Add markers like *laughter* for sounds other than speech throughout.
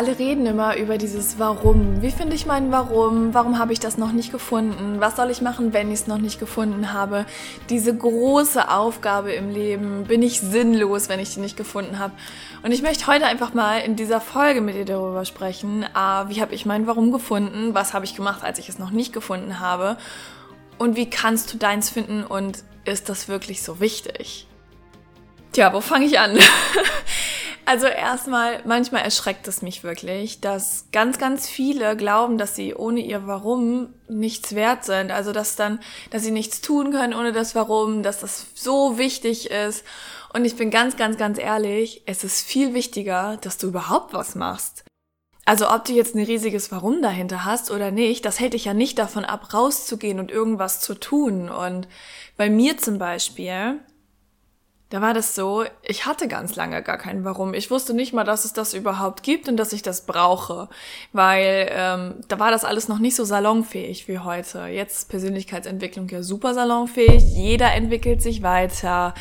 Alle reden immer über dieses Warum. Wie finde ich mein Warum? Warum habe ich das noch nicht gefunden? Was soll ich machen, wenn ich es noch nicht gefunden habe? Diese große Aufgabe im Leben. Bin ich sinnlos, wenn ich die nicht gefunden habe? Und ich möchte heute einfach mal in dieser Folge mit dir darüber sprechen. Ah, wie habe ich mein Warum gefunden? Was habe ich gemacht, als ich es noch nicht gefunden habe? Und wie kannst du deins finden? Und ist das wirklich so wichtig? Tja, wo fange ich an? *laughs* Also erstmal, manchmal erschreckt es mich wirklich, dass ganz, ganz viele glauben, dass sie ohne ihr Warum nichts wert sind. Also dass dann, dass sie nichts tun können ohne das Warum, dass das so wichtig ist. Und ich bin ganz, ganz, ganz ehrlich, es ist viel wichtiger, dass du überhaupt was machst. Also ob du jetzt ein riesiges Warum dahinter hast oder nicht, das hält dich ja nicht davon ab, rauszugehen und irgendwas zu tun. Und bei mir zum Beispiel, da war das so, ich hatte ganz lange gar keinen Warum. Ich wusste nicht mal, dass es das überhaupt gibt und dass ich das brauche, weil ähm, da war das alles noch nicht so salonfähig wie heute. Jetzt ist Persönlichkeitsentwicklung ja super salonfähig, jeder entwickelt sich weiter,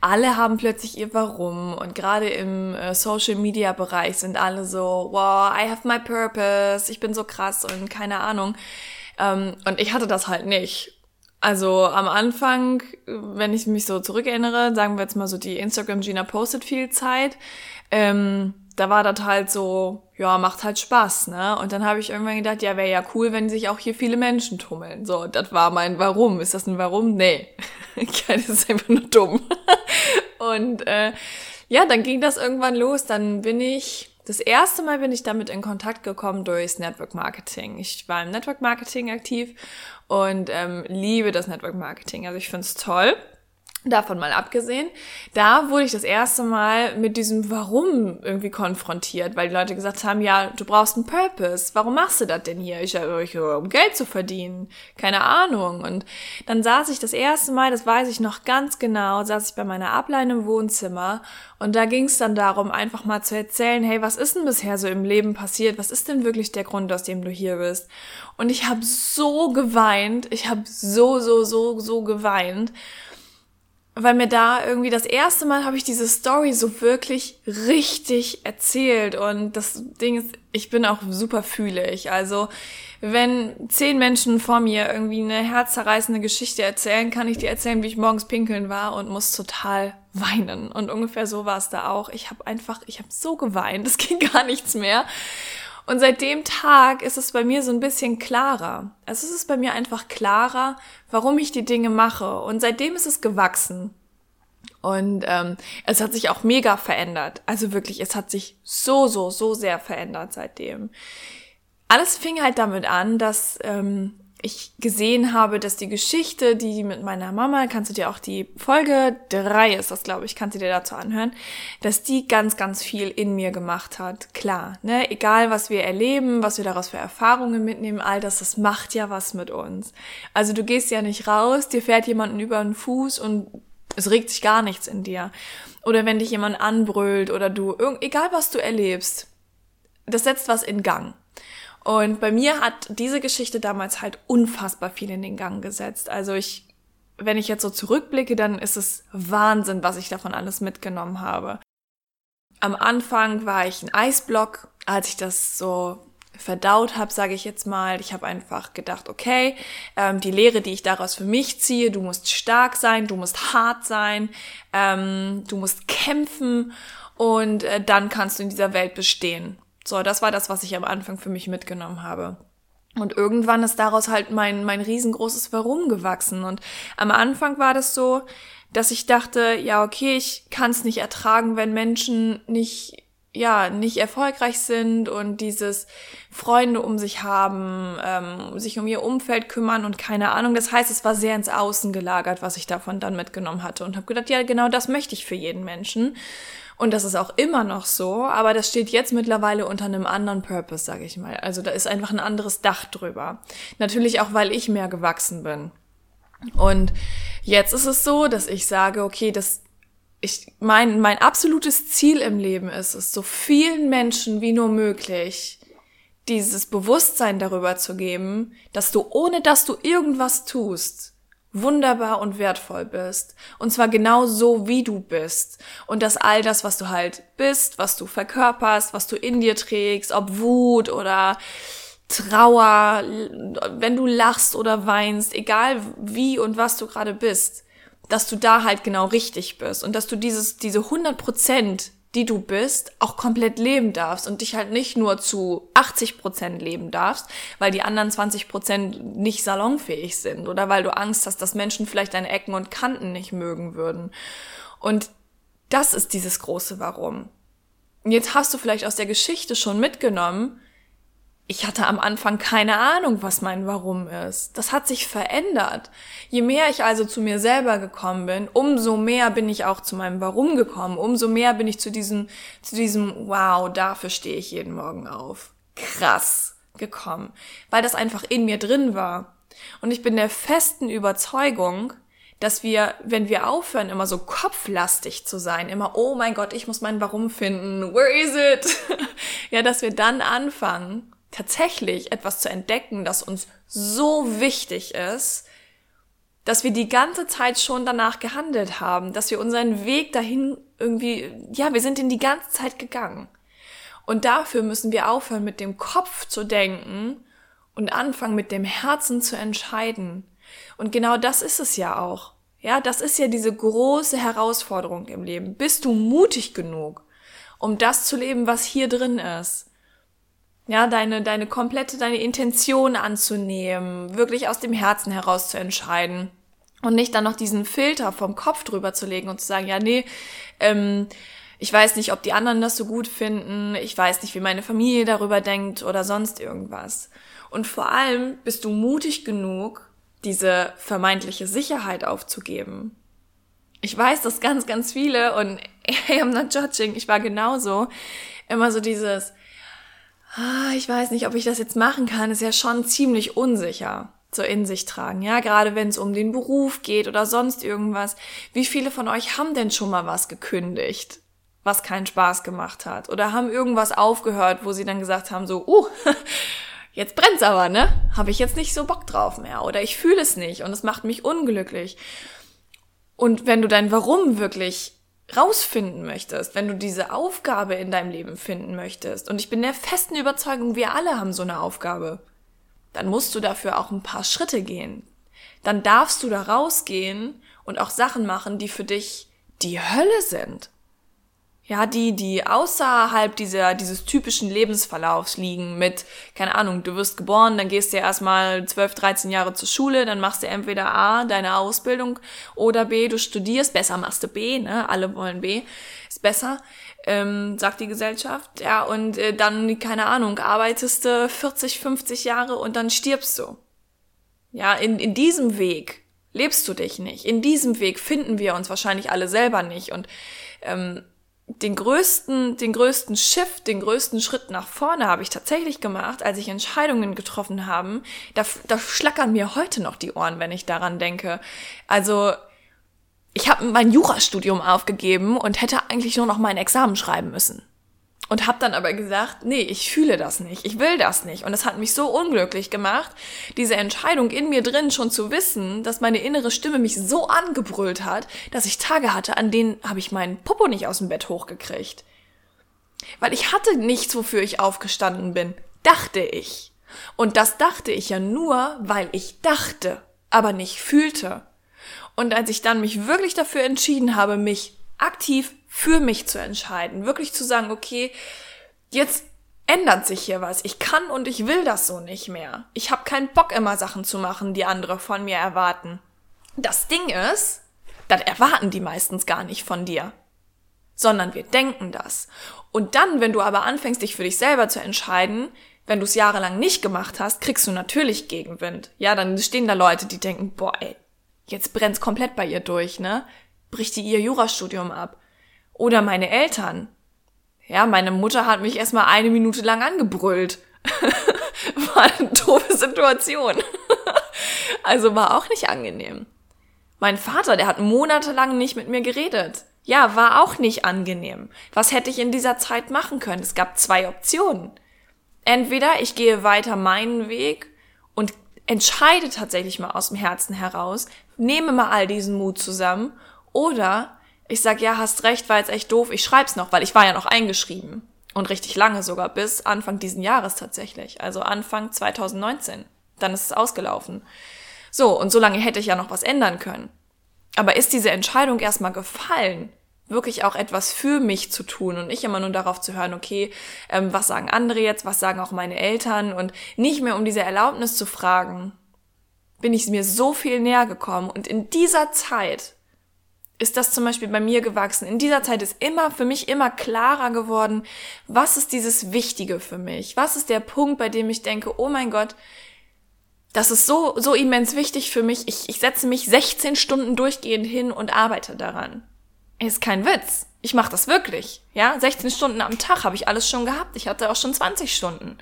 alle haben plötzlich ihr Warum und gerade im äh, Social-Media-Bereich sind alle so, wow, I have my purpose, ich bin so krass und keine Ahnung. Ähm, und ich hatte das halt nicht. Also am Anfang, wenn ich mich so zurückerinnere, sagen wir jetzt mal so die Instagram Gina postet viel Zeit, ähm, da war das halt so, ja, macht halt Spaß, ne? Und dann habe ich irgendwann gedacht, ja, wäre ja cool, wenn sich auch hier viele Menschen tummeln. So, das war mein Warum. Ist das ein Warum? Nee. *laughs* das ist einfach nur dumm. *laughs* Und äh, ja, dann ging das irgendwann los. Dann bin ich das erste Mal bin ich damit in Kontakt gekommen durchs Network Marketing. Ich war im Network Marketing aktiv und ähm, liebe das Network Marketing. Also ich finde es toll. Davon mal abgesehen, da wurde ich das erste Mal mit diesem Warum irgendwie konfrontiert, weil die Leute gesagt haben, ja, du brauchst einen Purpose. Warum machst du das denn hier? Ich, ich um Geld zu verdienen. Keine Ahnung. Und dann saß ich das erste Mal, das weiß ich noch ganz genau, saß ich bei meiner Ablein im Wohnzimmer und da ging es dann darum, einfach mal zu erzählen, hey, was ist denn bisher so im Leben passiert? Was ist denn wirklich der Grund, aus dem du hier bist? Und ich habe so geweint. Ich habe so, so, so, so geweint weil mir da irgendwie das erste Mal habe ich diese Story so wirklich richtig erzählt und das Ding ist, ich bin auch super fühlig. Also wenn zehn Menschen vor mir irgendwie eine herzzerreißende Geschichte erzählen, kann ich dir erzählen, wie ich morgens pinkeln war und muss total weinen. Und ungefähr so war es da auch. Ich habe einfach, ich habe so geweint, *laughs* es ging gar nichts mehr. Und seit dem Tag ist es bei mir so ein bisschen klarer. Also es ist bei mir einfach klarer, warum ich die Dinge mache. Und seitdem ist es gewachsen. Und ähm, es hat sich auch mega verändert. Also wirklich, es hat sich so, so, so sehr verändert seitdem. Alles fing halt damit an, dass ähm, ich gesehen habe, dass die Geschichte, die mit meiner Mama, kannst du dir auch die Folge drei ist das, glaube ich, kannst du dir dazu anhören, dass die ganz, ganz viel in mir gemacht hat. Klar, ne, egal was wir erleben, was wir daraus für Erfahrungen mitnehmen, all das, das macht ja was mit uns. Also du gehst ja nicht raus, dir fährt jemanden über den Fuß und es regt sich gar nichts in dir. Oder wenn dich jemand anbrüllt oder du, egal was du erlebst, das setzt was in Gang. Und bei mir hat diese Geschichte damals halt unfassbar viel in den Gang gesetzt. Also ich, wenn ich jetzt so zurückblicke, dann ist es Wahnsinn, was ich davon alles mitgenommen habe. Am Anfang war ich ein Eisblock, als ich das so verdaut habe, sage ich jetzt mal. Ich habe einfach gedacht, okay, ähm, die Lehre, die ich daraus für mich ziehe, du musst stark sein, du musst hart sein, ähm, du musst kämpfen und äh, dann kannst du in dieser Welt bestehen. So, das war das, was ich am Anfang für mich mitgenommen habe. Und irgendwann ist daraus halt mein, mein riesengroßes Warum gewachsen. Und am Anfang war das so, dass ich dachte, ja, okay, ich kann es nicht ertragen, wenn Menschen nicht, ja, nicht erfolgreich sind und dieses Freunde um sich haben, ähm, sich um ihr Umfeld kümmern und keine Ahnung. Das heißt, es war sehr ins Außen gelagert, was ich davon dann mitgenommen hatte und habe gedacht, ja, genau das möchte ich für jeden Menschen. Und das ist auch immer noch so, aber das steht jetzt mittlerweile unter einem anderen Purpose, sage ich mal. Also da ist einfach ein anderes Dach drüber. Natürlich auch, weil ich mehr gewachsen bin. Und jetzt ist es so, dass ich sage, okay, das ich mein mein absolutes Ziel im Leben ist es, so vielen Menschen wie nur möglich dieses Bewusstsein darüber zu geben, dass du ohne dass du irgendwas tust, wunderbar und wertvoll bist. Und zwar genau so, wie du bist. Und dass all das, was du halt bist, was du verkörperst, was du in dir trägst, ob Wut oder Trauer, wenn du lachst oder weinst, egal wie und was du gerade bist, dass du da halt genau richtig bist und dass du dieses, diese 100 Prozent die du bist, auch komplett leben darfst und dich halt nicht nur zu 80 Prozent leben darfst, weil die anderen 20 Prozent nicht salonfähig sind oder weil du Angst hast, dass Menschen vielleicht deine Ecken und Kanten nicht mögen würden. Und das ist dieses große Warum. Jetzt hast du vielleicht aus der Geschichte schon mitgenommen, ich hatte am Anfang keine Ahnung, was mein Warum ist. Das hat sich verändert. Je mehr ich also zu mir selber gekommen bin, umso mehr bin ich auch zu meinem Warum gekommen. Umso mehr bin ich zu diesem, zu diesem, wow, dafür stehe ich jeden Morgen auf. Krass gekommen. Weil das einfach in mir drin war. Und ich bin der festen Überzeugung, dass wir, wenn wir aufhören, immer so kopflastig zu sein, immer, oh mein Gott, ich muss mein Warum finden, where is it? *laughs* ja, dass wir dann anfangen, tatsächlich etwas zu entdecken, das uns so wichtig ist, dass wir die ganze Zeit schon danach gehandelt haben, dass wir unseren Weg dahin irgendwie, ja, wir sind in die ganze Zeit gegangen. Und dafür müssen wir aufhören, mit dem Kopf zu denken und anfangen, mit dem Herzen zu entscheiden. Und genau das ist es ja auch. Ja, das ist ja diese große Herausforderung im Leben. Bist du mutig genug, um das zu leben, was hier drin ist? Ja, deine, deine komplette, deine Intention anzunehmen, wirklich aus dem Herzen heraus zu entscheiden und nicht dann noch diesen Filter vom Kopf drüber zu legen und zu sagen, ja, nee, ähm, ich weiß nicht, ob die anderen das so gut finden, ich weiß nicht, wie meine Familie darüber denkt oder sonst irgendwas. Und vor allem bist du mutig genug, diese vermeintliche Sicherheit aufzugeben. Ich weiß, dass ganz, ganz viele und *laughs* hey, I'm not judging, ich war genauso, immer so dieses, ich weiß nicht, ob ich das jetzt machen kann, ist ja schon ziemlich unsicher so in sich tragen. Ja, gerade wenn es um den Beruf geht oder sonst irgendwas. Wie viele von euch haben denn schon mal was gekündigt, was keinen Spaß gemacht hat? Oder haben irgendwas aufgehört, wo sie dann gesagt haben, so, uh, *laughs* jetzt brennt's aber, ne? Habe ich jetzt nicht so Bock drauf mehr. Oder ich fühle es nicht und es macht mich unglücklich. Und wenn du dein Warum wirklich rausfinden möchtest, wenn du diese Aufgabe in deinem Leben finden möchtest, und ich bin der festen Überzeugung, wir alle haben so eine Aufgabe, dann musst du dafür auch ein paar Schritte gehen. Dann darfst du da rausgehen und auch Sachen machen, die für dich die Hölle sind ja, die, die außerhalb dieser, dieses typischen Lebensverlaufs liegen mit, keine Ahnung, du wirst geboren, dann gehst du ja erstmal 12, 13 Jahre zur Schule, dann machst du entweder A, deine Ausbildung, oder B, du studierst, besser machst du B, ne, alle wollen B, ist besser, ähm, sagt die Gesellschaft, ja, und äh, dann, keine Ahnung, arbeitest du 40, 50 Jahre und dann stirbst du. Ja, in, in diesem Weg lebst du dich nicht. In diesem Weg finden wir uns wahrscheinlich alle selber nicht und, ähm, den größten, den größten Shift, den größten Schritt nach vorne habe ich tatsächlich gemacht, als ich Entscheidungen getroffen haben. Da, da schlackern mir heute noch die Ohren, wenn ich daran denke. Also ich habe mein Jurastudium aufgegeben und hätte eigentlich nur noch mein Examen schreiben müssen und habe dann aber gesagt, nee, ich fühle das nicht, ich will das nicht. Und es hat mich so unglücklich gemacht, diese Entscheidung in mir drin schon zu wissen, dass meine innere Stimme mich so angebrüllt hat, dass ich Tage hatte, an denen habe ich meinen Popo nicht aus dem Bett hochgekriegt. Weil ich hatte nichts, wofür ich aufgestanden bin, dachte ich. Und das dachte ich ja nur, weil ich dachte, aber nicht fühlte. Und als ich dann mich wirklich dafür entschieden habe, mich aktiv für mich zu entscheiden, wirklich zu sagen, okay, jetzt ändert sich hier was. Ich kann und ich will das so nicht mehr. Ich habe keinen Bock, immer Sachen zu machen, die andere von mir erwarten. Das Ding ist, das erwarten die meistens gar nicht von dir, sondern wir denken das. Und dann, wenn du aber anfängst, dich für dich selber zu entscheiden, wenn du es jahrelang nicht gemacht hast, kriegst du natürlich Gegenwind. Ja, dann stehen da Leute, die denken, boah, ey, jetzt brennt's komplett bei ihr durch, ne? Bricht die ihr Jurastudium ab. Oder meine Eltern. Ja, meine Mutter hat mich erstmal eine Minute lang angebrüllt. *laughs* war eine doofe Situation. *laughs* also war auch nicht angenehm. Mein Vater, der hat monatelang nicht mit mir geredet. Ja, war auch nicht angenehm. Was hätte ich in dieser Zeit machen können? Es gab zwei Optionen entweder ich gehe weiter meinen Weg und entscheide tatsächlich mal aus dem Herzen heraus, nehme mal all diesen Mut zusammen, oder ich sag, ja, hast recht, war jetzt echt doof, ich schreib's noch, weil ich war ja noch eingeschrieben. Und richtig lange sogar, bis Anfang diesen Jahres tatsächlich. Also Anfang 2019. Dann ist es ausgelaufen. So, und so lange hätte ich ja noch was ändern können. Aber ist diese Entscheidung erstmal gefallen, wirklich auch etwas für mich zu tun und nicht immer nur darauf zu hören, okay, ähm, was sagen andere jetzt, was sagen auch meine Eltern und nicht mehr um diese Erlaubnis zu fragen, bin ich mir so viel näher gekommen und in dieser Zeit ist das zum Beispiel bei mir gewachsen. In dieser Zeit ist immer für mich immer klarer geworden, was ist dieses Wichtige für mich? Was ist der Punkt, bei dem ich denke, oh mein Gott, das ist so, so immens wichtig für mich. Ich, ich setze mich 16 Stunden durchgehend hin und arbeite daran. Ist kein Witz. Ich mache das wirklich. Ja, 16 Stunden am Tag habe ich alles schon gehabt. Ich hatte auch schon 20 Stunden.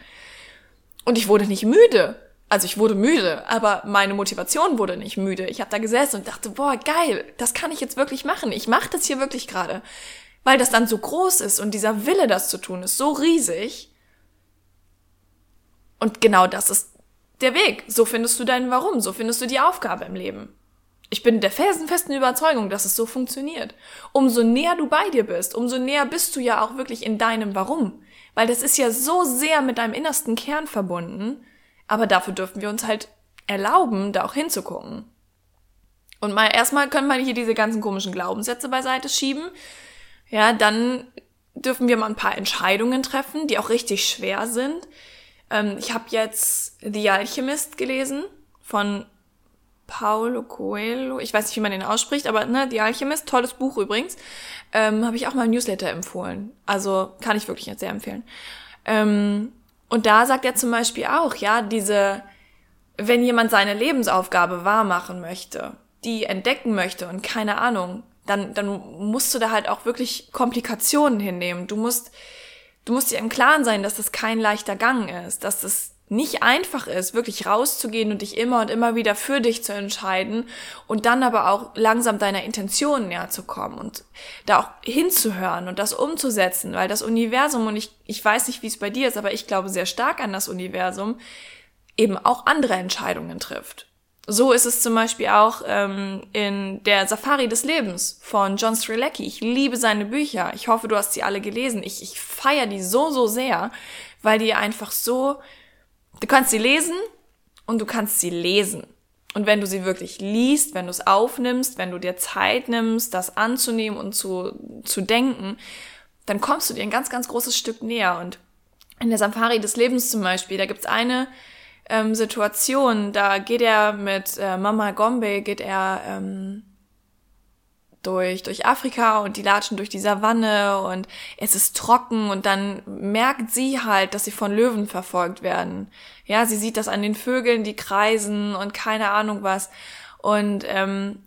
Und ich wurde nicht müde. Also ich wurde müde, aber meine Motivation wurde nicht müde. Ich habe da gesessen und dachte, boah, geil, das kann ich jetzt wirklich machen. Ich mache das hier wirklich gerade. Weil das dann so groß ist und dieser Wille, das zu tun, ist so riesig. Und genau das ist der Weg. So findest du deinen Warum, so findest du die Aufgabe im Leben. Ich bin der felsenfesten Überzeugung, dass es so funktioniert. Umso näher du bei dir bist, umso näher bist du ja auch wirklich in deinem Warum. Weil das ist ja so sehr mit deinem innersten Kern verbunden. Aber dafür dürfen wir uns halt erlauben, da auch hinzugucken. Und mal erstmal können wir hier diese ganzen komischen Glaubenssätze beiseite schieben. Ja, dann dürfen wir mal ein paar Entscheidungen treffen, die auch richtig schwer sind. Ähm, ich habe jetzt The Alchemist gelesen von Paulo Coelho, ich weiß nicht, wie man den ausspricht, aber ne, The Alchemist, tolles Buch übrigens, ähm, habe ich auch mal im Newsletter empfohlen. Also kann ich wirklich sehr empfehlen. Ähm, und da sagt er zum Beispiel auch, ja, diese, wenn jemand seine Lebensaufgabe wahrmachen möchte, die entdecken möchte und keine Ahnung, dann, dann musst du da halt auch wirklich Komplikationen hinnehmen. Du musst, du musst dir im Klaren sein, dass das kein leichter Gang ist, dass das nicht einfach ist, wirklich rauszugehen und dich immer und immer wieder für dich zu entscheiden und dann aber auch langsam deiner Intention näher zu kommen und da auch hinzuhören und das umzusetzen, weil das Universum, und ich, ich weiß nicht, wie es bei dir ist, aber ich glaube sehr stark an das Universum, eben auch andere Entscheidungen trifft. So ist es zum Beispiel auch ähm, in der Safari des Lebens von John Strilecki. Ich liebe seine Bücher. Ich hoffe, du hast sie alle gelesen. Ich, ich feiere die so, so sehr, weil die einfach so Du kannst sie lesen und du kannst sie lesen. Und wenn du sie wirklich liest, wenn du es aufnimmst, wenn du dir Zeit nimmst, das anzunehmen und zu, zu denken, dann kommst du dir ein ganz, ganz großes Stück näher. Und in der Safari des Lebens zum Beispiel, da gibt's eine ähm, Situation, da geht er mit äh, Mama Gombe, geht er ähm, durch, durch Afrika und die latschen durch die Savanne und es ist trocken und dann merkt sie halt, dass sie von Löwen verfolgt werden. Ja, sie sieht das an den Vögeln, die kreisen und keine Ahnung was. Und ähm,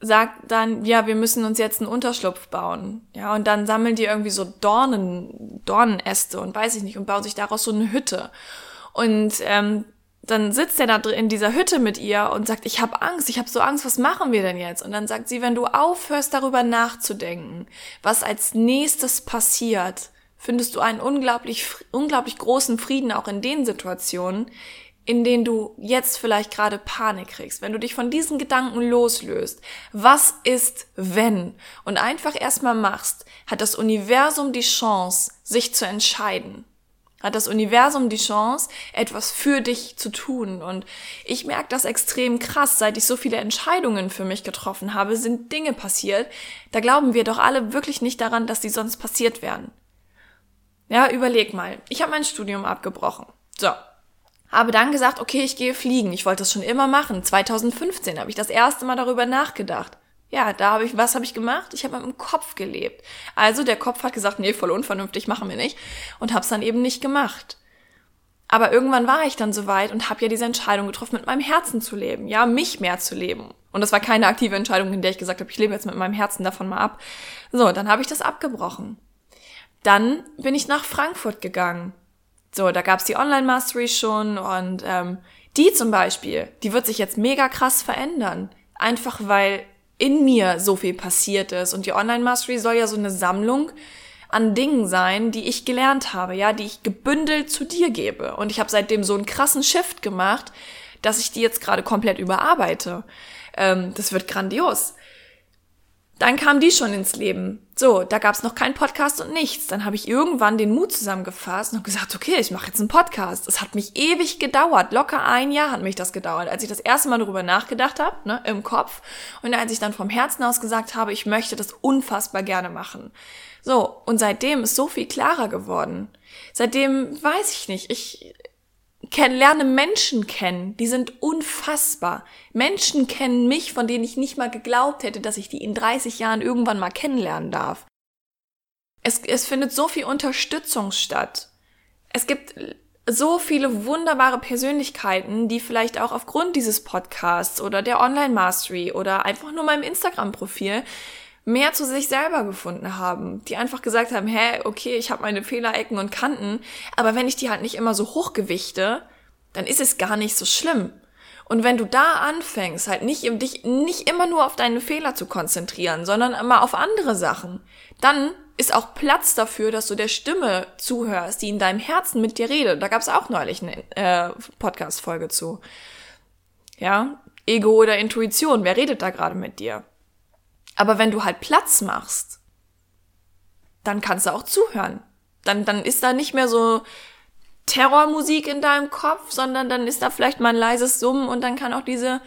sagt dann, ja, wir müssen uns jetzt einen Unterschlupf bauen. Ja, und dann sammeln die irgendwie so Dornen, Dornenäste und weiß ich nicht und bauen sich daraus so eine Hütte. Und ähm, dann sitzt er da in dieser Hütte mit ihr und sagt, ich habe Angst, ich habe so Angst, was machen wir denn jetzt? Und dann sagt sie, wenn du aufhörst darüber nachzudenken, was als nächstes passiert, findest du einen unglaublich, unglaublich großen Frieden auch in den Situationen, in denen du jetzt vielleicht gerade Panik kriegst, wenn du dich von diesen Gedanken loslöst. Was ist, wenn? Und einfach erstmal machst, hat das Universum die Chance, sich zu entscheiden hat das Universum die Chance, etwas für dich zu tun. Und ich merke das extrem krass, seit ich so viele Entscheidungen für mich getroffen habe, sind Dinge passiert. Da glauben wir doch alle wirklich nicht daran, dass die sonst passiert wären. Ja, überleg mal. Ich habe mein Studium abgebrochen. So. Habe dann gesagt, okay, ich gehe fliegen. Ich wollte das schon immer machen. 2015 habe ich das erste Mal darüber nachgedacht. Ja, da habe ich, was habe ich gemacht? Ich habe mit dem Kopf gelebt. Also der Kopf hat gesagt, nee, voll unvernünftig, machen wir nicht. Und habe es dann eben nicht gemacht. Aber irgendwann war ich dann soweit und habe ja diese Entscheidung getroffen, mit meinem Herzen zu leben, ja, mich mehr zu leben. Und das war keine aktive Entscheidung, in der ich gesagt habe, ich lebe jetzt mit meinem Herzen davon mal ab. So, dann habe ich das abgebrochen. Dann bin ich nach Frankfurt gegangen. So, da gab's die Online-Mastery schon und ähm, die zum Beispiel, die wird sich jetzt mega krass verändern. Einfach weil in mir so viel passiert ist. Und die Online-Mastery soll ja so eine Sammlung an Dingen sein, die ich gelernt habe, ja, die ich gebündelt zu dir gebe. Und ich habe seitdem so einen krassen Shift gemacht, dass ich die jetzt gerade komplett überarbeite. Ähm, das wird grandios. Dann kam die schon ins Leben. So, da gab's noch keinen Podcast und nichts. Dann habe ich irgendwann den Mut zusammengefasst und gesagt, okay, ich mache jetzt einen Podcast. Es hat mich ewig gedauert. Locker ein Jahr hat mich das gedauert, als ich das erste Mal darüber nachgedacht habe, ne, im Kopf. Und als ich dann vom Herzen aus gesagt habe, ich möchte das unfassbar gerne machen. So, und seitdem ist so viel klarer geworden. Seitdem weiß ich nicht, ich kenn, lerne Menschen kennen, die sind unfassbar. Menschen kennen mich, von denen ich nicht mal geglaubt hätte, dass ich die in 30 Jahren irgendwann mal kennenlernen darf. Es, es findet so viel Unterstützung statt. Es gibt so viele wunderbare Persönlichkeiten, die vielleicht auch aufgrund dieses Podcasts oder der Online Mastery oder einfach nur meinem Instagram-Profil mehr zu sich selber gefunden haben, die einfach gesagt haben, hä, okay, ich habe meine Fehlerecken und Kanten, aber wenn ich die halt nicht immer so hochgewichte, dann ist es gar nicht so schlimm. Und wenn du da anfängst, halt nicht dich nicht immer nur auf deine Fehler zu konzentrieren, sondern immer auf andere Sachen, dann ist auch Platz dafür, dass du der Stimme zuhörst, die in deinem Herzen mit dir redet. Da gab es auch neulich eine äh, Podcast-Folge zu. Ja, Ego oder Intuition, wer redet da gerade mit dir? Aber wenn du halt Platz machst, dann kannst du auch zuhören. Dann, dann ist da nicht mehr so Terrormusik in deinem Kopf, sondern dann ist da vielleicht mal ein leises Summen und dann kann auch diese,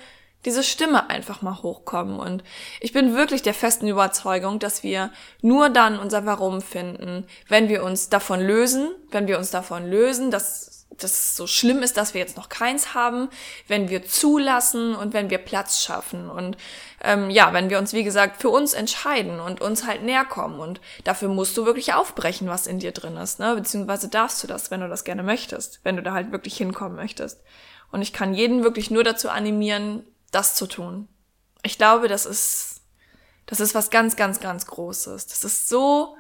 diese Stimme einfach mal hochkommen. Und ich bin wirklich der festen Überzeugung, dass wir nur dann unser Warum finden, wenn wir uns davon lösen, wenn wir uns davon lösen, dass dass es so schlimm ist, dass wir jetzt noch keins haben, wenn wir zulassen und wenn wir Platz schaffen und ähm, ja, wenn wir uns wie gesagt für uns entscheiden und uns halt näher kommen und dafür musst du wirklich aufbrechen, was in dir drin ist, ne? Beziehungsweise darfst du das, wenn du das gerne möchtest, wenn du da halt wirklich hinkommen möchtest. Und ich kann jeden wirklich nur dazu animieren, das zu tun. Ich glaube, das ist das ist was ganz, ganz, ganz Großes. Das ist so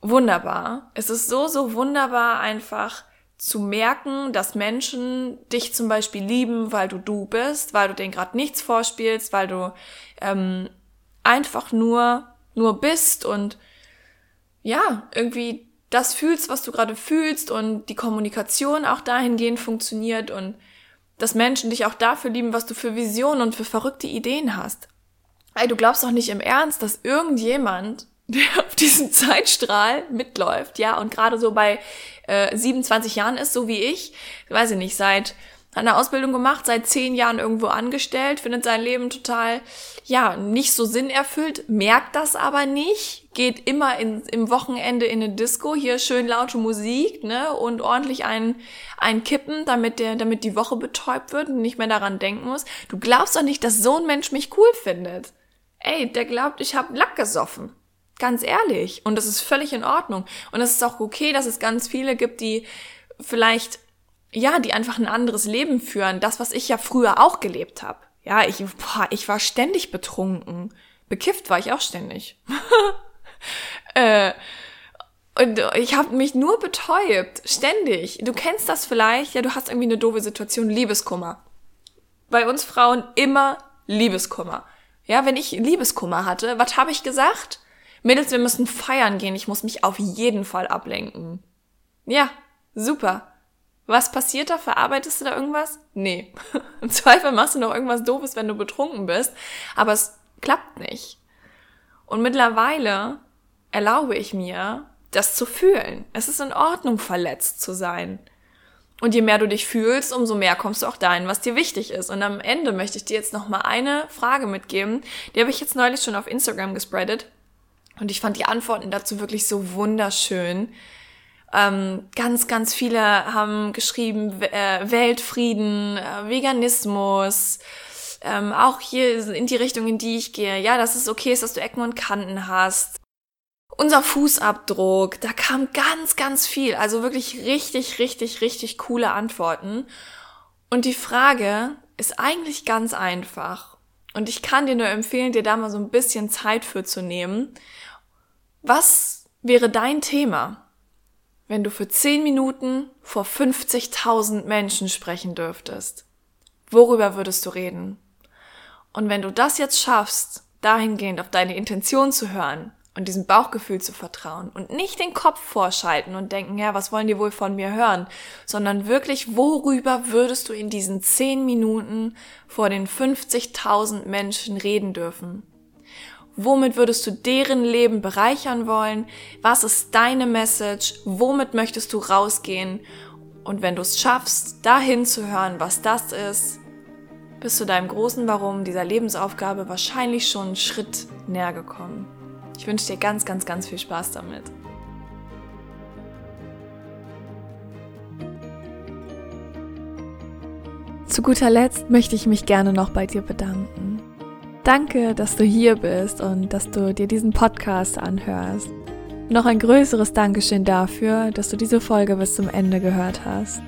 wunderbar. Es ist so, so wunderbar einfach zu merken, dass Menschen dich zum Beispiel lieben, weil du du bist, weil du denen gerade nichts vorspielst, weil du ähm, einfach nur nur bist und ja irgendwie das fühlst, was du gerade fühlst und die Kommunikation auch dahingehend funktioniert und dass Menschen dich auch dafür lieben, was du für Visionen und für verrückte Ideen hast. Ey, du glaubst doch nicht im Ernst, dass irgendjemand der *laughs* auf diesem Zeitstrahl mitläuft, ja, und gerade so bei äh, 27 Jahren ist, so wie ich, weiß ich nicht, seit eine Ausbildung gemacht, seit zehn Jahren irgendwo angestellt, findet sein Leben total, ja, nicht so sinnerfüllt, merkt das aber nicht, geht immer in, im Wochenende in eine Disco, hier schön laute Musik, ne, und ordentlich ein, ein Kippen, damit der, damit die Woche betäubt wird und nicht mehr daran denken muss. Du glaubst doch nicht, dass so ein Mensch mich cool findet. Ey, der glaubt, ich hab Lack gesoffen. Ganz ehrlich. Und das ist völlig in Ordnung. Und es ist auch okay, dass es ganz viele gibt, die vielleicht, ja, die einfach ein anderes Leben führen. Das, was ich ja früher auch gelebt habe. Ja, ich, boah, ich war ständig betrunken. Bekifft war ich auch ständig. *laughs* äh, und ich habe mich nur betäubt, ständig. Du kennst das vielleicht, ja, du hast irgendwie eine doofe Situation, Liebeskummer. Bei uns Frauen immer Liebeskummer. Ja, wenn ich Liebeskummer hatte, was habe ich gesagt? Mädels, wir müssen feiern gehen. Ich muss mich auf jeden Fall ablenken. Ja, super. Was passiert da? Verarbeitest du da irgendwas? Nee. *laughs* Im Zweifel machst du noch irgendwas Doofes, wenn du betrunken bist. Aber es klappt nicht. Und mittlerweile erlaube ich mir, das zu fühlen. Es ist in Ordnung, verletzt zu sein. Und je mehr du dich fühlst, umso mehr kommst du auch dahin, was dir wichtig ist. Und am Ende möchte ich dir jetzt noch mal eine Frage mitgeben. Die habe ich jetzt neulich schon auf Instagram gespreadet. Und ich fand die Antworten dazu wirklich so wunderschön. Ähm, ganz, ganz viele haben geschrieben, äh, Weltfrieden, äh, Veganismus, ähm, auch hier in die Richtung, in die ich gehe. Ja, dass es okay ist, dass du Ecken und Kanten hast. Unser Fußabdruck, da kam ganz, ganz viel. Also wirklich richtig, richtig, richtig coole Antworten. Und die Frage ist eigentlich ganz einfach. Und ich kann dir nur empfehlen, dir da mal so ein bisschen Zeit für zu nehmen. Was wäre dein Thema? wenn du für 10 Minuten vor 50.000 Menschen sprechen dürftest? Worüber würdest du reden? Und wenn du das jetzt schaffst, dahingehend auf deine Intention zu hören und diesem Bauchgefühl zu vertrauen und nicht den Kopf vorschalten und denken, ja, was wollen die wohl von mir hören, sondern wirklich, worüber würdest du in diesen 10 Minuten vor den 50.000 Menschen reden dürfen? Womit würdest du deren Leben bereichern wollen? Was ist deine Message? Womit möchtest du rausgehen? Und wenn du es schaffst, dahin zu hören, was das ist, bist du deinem großen Warum dieser Lebensaufgabe wahrscheinlich schon einen Schritt näher gekommen. Ich wünsche dir ganz, ganz, ganz viel Spaß damit. Zu guter Letzt möchte ich mich gerne noch bei dir bedanken. Danke, dass du hier bist und dass du dir diesen Podcast anhörst. Noch ein größeres Dankeschön dafür, dass du diese Folge bis zum Ende gehört hast.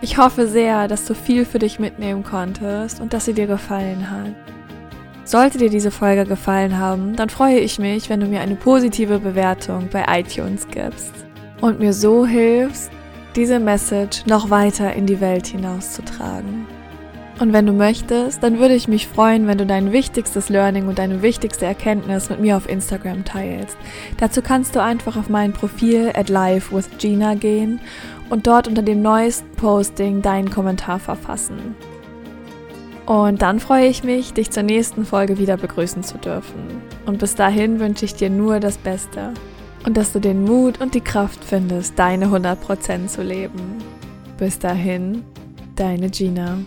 Ich hoffe sehr, dass du viel für dich mitnehmen konntest und dass sie dir gefallen hat. Sollte dir diese Folge gefallen haben, dann freue ich mich, wenn du mir eine positive Bewertung bei iTunes gibst und mir so hilfst, diese Message noch weiter in die Welt hinauszutragen. Und wenn du möchtest, dann würde ich mich freuen, wenn du dein wichtigstes Learning und deine wichtigste Erkenntnis mit mir auf Instagram teilst. Dazu kannst du einfach auf mein Profil at live with Gina gehen und dort unter dem neuesten Posting deinen Kommentar verfassen. Und dann freue ich mich, dich zur nächsten Folge wieder begrüßen zu dürfen. Und bis dahin wünsche ich dir nur das Beste und dass du den Mut und die Kraft findest, deine 100% zu leben. Bis dahin, deine Gina.